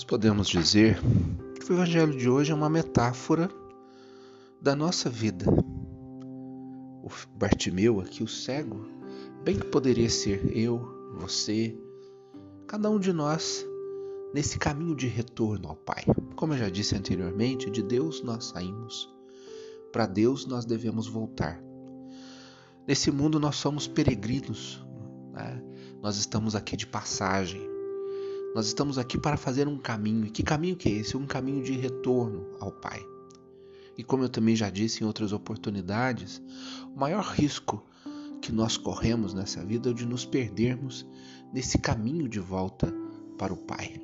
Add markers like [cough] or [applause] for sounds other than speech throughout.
Nós podemos dizer que o Evangelho de hoje é uma metáfora da nossa vida. O Bartimeu, aqui, o cego, bem que poderia ser eu, você, cada um de nós, nesse caminho de retorno ao Pai. Como eu já disse anteriormente, de Deus nós saímos, para Deus nós devemos voltar. Nesse mundo nós somos peregrinos, né? nós estamos aqui de passagem, nós estamos aqui para fazer um caminho. E que caminho que é esse? Um caminho de retorno ao Pai. E como eu também já disse em outras oportunidades, o maior risco que nós corremos nessa vida é o de nos perdermos nesse caminho de volta para o Pai.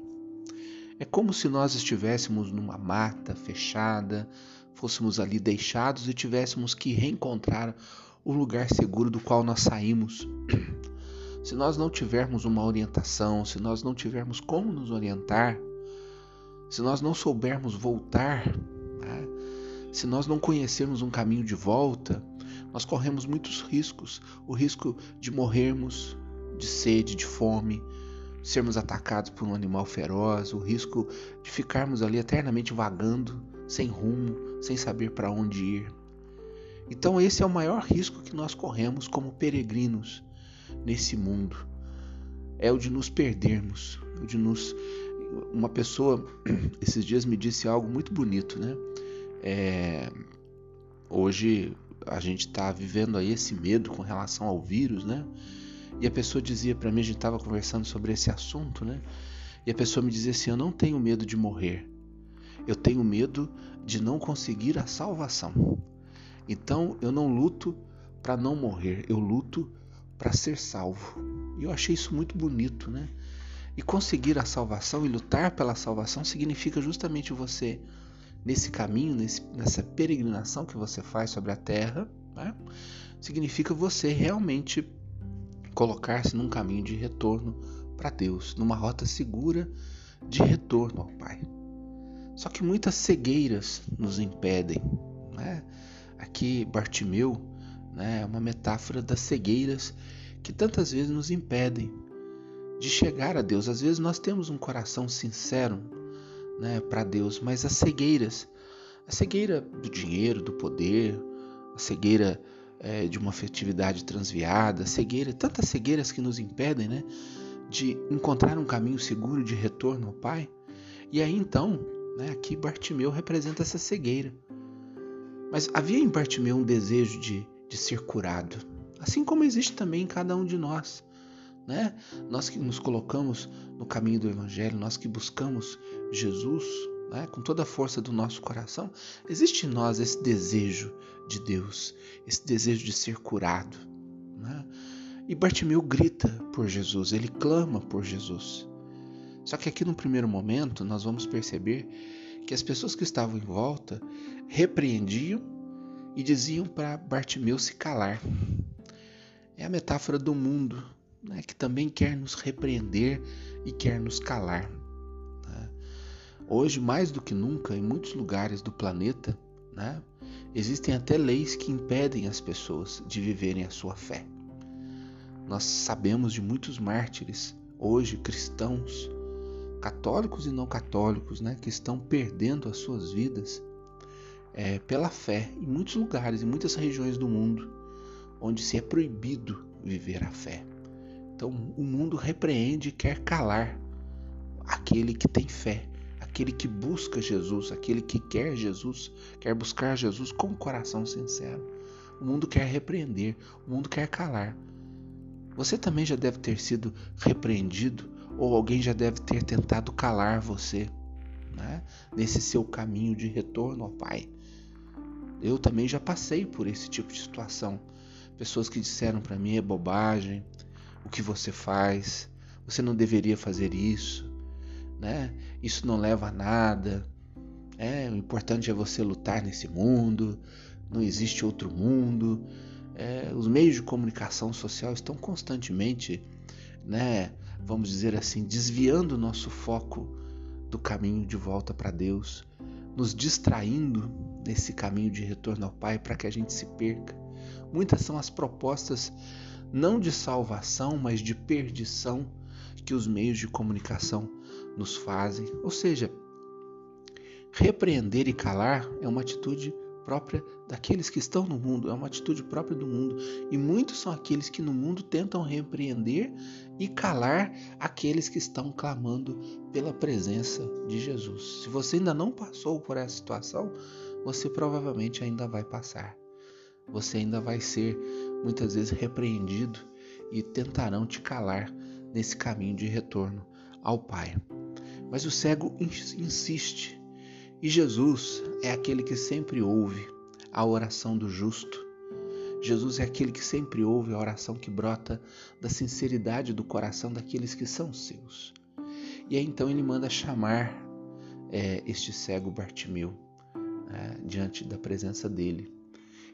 É como se nós estivéssemos numa mata fechada, fôssemos ali deixados e tivéssemos que reencontrar o lugar seguro do qual nós saímos se nós não tivermos uma orientação, se nós não tivermos como nos orientar, se nós não soubermos voltar, né? se nós não conhecermos um caminho de volta, nós corremos muitos riscos. O risco de morrermos de sede, de fome, sermos atacados por um animal feroz, o risco de ficarmos ali eternamente vagando, sem rumo, sem saber para onde ir. Então, esse é o maior risco que nós corremos como peregrinos nesse mundo. É o de nos perdermos, o de nos. Uma pessoa [clears throat] esses dias me disse algo muito bonito, né? É... Hoje a gente está vivendo aí esse medo com relação ao vírus, né? E a pessoa dizia para mim, a gente estava conversando sobre esse assunto, né? E a pessoa me dizia assim: Eu não tenho medo de morrer, eu tenho medo de não conseguir a salvação. Então eu não luto para não morrer, eu luto para ser salvo. E eu achei isso muito bonito, né? E conseguir a salvação e lutar pela salvação significa justamente você, nesse caminho, nesse, nessa peregrinação que você faz sobre a terra, né? significa você realmente colocar-se num caminho de retorno para Deus, numa rota segura de retorno ao Pai. Só que muitas cegueiras nos impedem. Né? Aqui, Bartimeu né? É uma metáfora das cegueiras que tantas vezes nos impedem de chegar a Deus. Às vezes nós temos um coração sincero né, para Deus, mas as cegueiras, a cegueira do dinheiro, do poder, a cegueira é, de uma afetividade transviada, a cegueira, tantas cegueiras que nos impedem né, de encontrar um caminho seguro de retorno ao Pai. E aí então, né, aqui Bartimeu representa essa cegueira. Mas havia em Bartimeu um desejo de de ser curado, assim como existe também em cada um de nós. Né? Nós que nos colocamos no caminho do Evangelho, nós que buscamos Jesus né? com toda a força do nosso coração, existe em nós esse desejo de Deus, esse desejo de ser curado. Né? E Bartimeu grita por Jesus, ele clama por Jesus. Só que aqui no primeiro momento nós vamos perceber que as pessoas que estavam em volta repreendiam e diziam para Bartimeu se calar. É a metáfora do mundo, né, que também quer nos repreender e quer nos calar. Né? Hoje, mais do que nunca, em muitos lugares do planeta, né, existem até leis que impedem as pessoas de viverem a sua fé. Nós sabemos de muitos mártires, hoje cristãos, católicos e não católicos, né, que estão perdendo as suas vidas é, pela fé em muitos lugares, em muitas regiões do mundo, onde se é proibido viver a fé. Então o mundo repreende e quer calar aquele que tem fé, aquele que busca Jesus, aquele que quer Jesus, quer buscar Jesus com o coração sincero. O mundo quer repreender, o mundo quer calar. Você também já deve ter sido repreendido ou alguém já deve ter tentado calar você né? nesse seu caminho de retorno ao Pai. Eu também já passei por esse tipo de situação. Pessoas que disseram para mim é bobagem, o que você faz, você não deveria fazer isso, né? Isso não leva a nada. É, o importante é você lutar nesse mundo. Não existe outro mundo. É, os meios de comunicação social estão constantemente, né? Vamos dizer assim, desviando o nosso foco do caminho de volta para Deus, nos distraindo nesse caminho de retorno ao Pai para que a gente se perca. Muitas são as propostas, não de salvação, mas de perdição, que os meios de comunicação nos fazem. Ou seja, repreender e calar é uma atitude própria daqueles que estão no mundo, é uma atitude própria do mundo. E muitos são aqueles que no mundo tentam repreender e calar aqueles que estão clamando pela presença de Jesus. Se você ainda não passou por essa situação, você provavelmente ainda vai passar. Você ainda vai ser muitas vezes repreendido e tentarão te calar nesse caminho de retorno ao Pai. Mas o cego insiste e Jesus é aquele que sempre ouve a oração do justo. Jesus é aquele que sempre ouve a oração que brota da sinceridade do coração daqueles que são seus. E aí então ele manda chamar é, este cego Bartimeu é, diante da presença dele.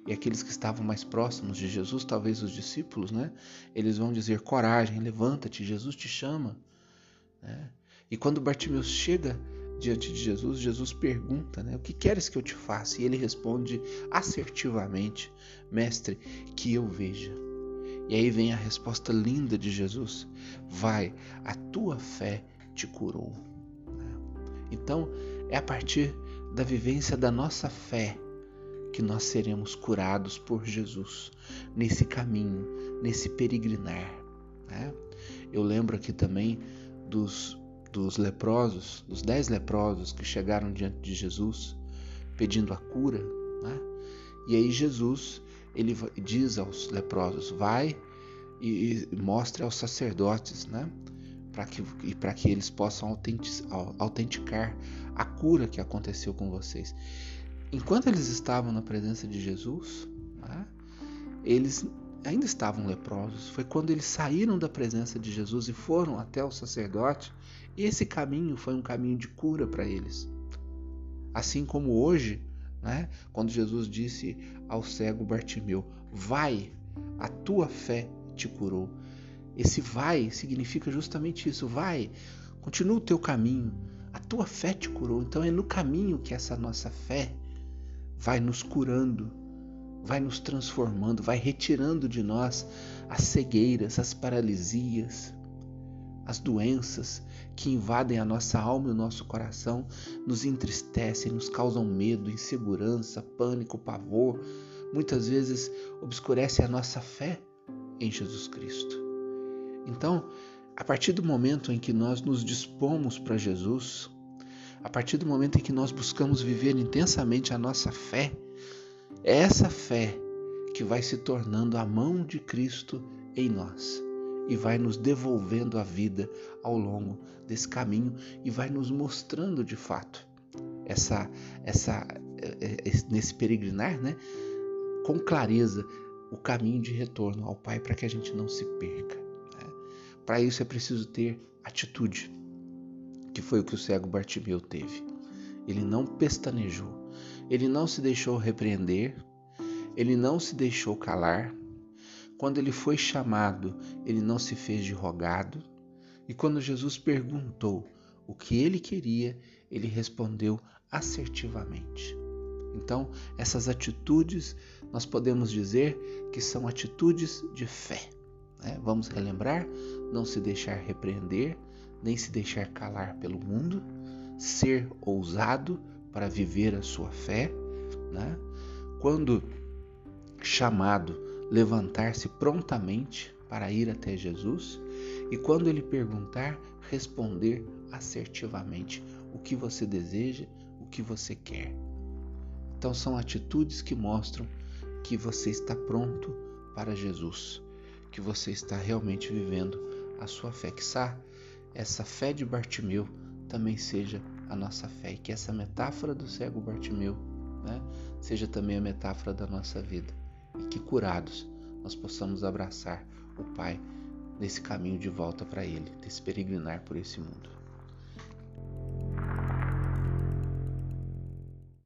E aqueles que estavam mais próximos de Jesus, talvez os discípulos, né? Eles vão dizer: coragem, levanta-te, Jesus te chama. Né? E quando Bartimeu chega diante de Jesus, Jesus pergunta, né, o que queres que eu te faça? E ele responde assertivamente, mestre, que eu veja. E aí vem a resposta linda de Jesus: vai, a tua fé te curou. Então, é a partir da vivência da nossa fé que nós seremos curados por Jesus nesse caminho, nesse peregrinar. Né? Eu lembro aqui também dos dos leprosos, dos dez leprosos que chegaram diante de Jesus pedindo a cura, né? e aí Jesus ele diz aos leprosos: vai e, mostre aos sacerdotes, né? para que, e para que eles possam autenticar a cura que aconteceu com vocês. Enquanto eles estavam na presença de Jesus, né? eles ainda estavam leprosos. Foi quando eles saíram da presença de Jesus e foram até o sacerdote, e esse caminho foi um caminho de cura para eles. Assim como hoje, né, quando Jesus disse ao cego Bartimeu: Vai, a tua fé te curou. Esse vai significa justamente isso: vai, continua o teu caminho, a tua fé te curou. Então é no caminho que essa nossa fé vai nos curando vai nos transformando, vai retirando de nós as cegueiras, as paralisias, as doenças que invadem a nossa alma e o nosso coração, nos entristecem, nos causam medo, insegurança, pânico, pavor, muitas vezes obscurecem a nossa fé em Jesus Cristo. Então, a partir do momento em que nós nos dispomos para Jesus, a partir do momento em que nós buscamos viver intensamente a nossa fé, é essa fé que vai se tornando a mão de Cristo em nós e vai nos devolvendo a vida ao longo desse caminho e vai nos mostrando de fato essa essa é, é, nesse peregrinar, né, com clareza o caminho de retorno ao Pai para que a gente não se perca. Né? Para isso é preciso ter atitude, que foi o que o cego Bartimeu teve. Ele não pestanejou, ele não se deixou repreender, ele não se deixou calar. Quando ele foi chamado, ele não se fez de rogado. E quando Jesus perguntou o que ele queria, ele respondeu assertivamente. Então, essas atitudes nós podemos dizer que são atitudes de fé. Né? Vamos relembrar: não se deixar repreender, nem se deixar calar pelo mundo, ser ousado para viver a sua fé, né? quando chamado, levantar-se prontamente para ir até Jesus e quando ele perguntar, responder assertivamente o que você deseja, o que você quer. Então são atitudes que mostram que você está pronto para Jesus, que você está realmente vivendo a sua fé. Que essa fé de Bartimeu também seja a nossa fé e que essa metáfora do cego Bartimeu né, seja também a metáfora da nossa vida que curados nós possamos abraçar o Pai nesse caminho de volta para Ele, desse peregrinar por esse mundo.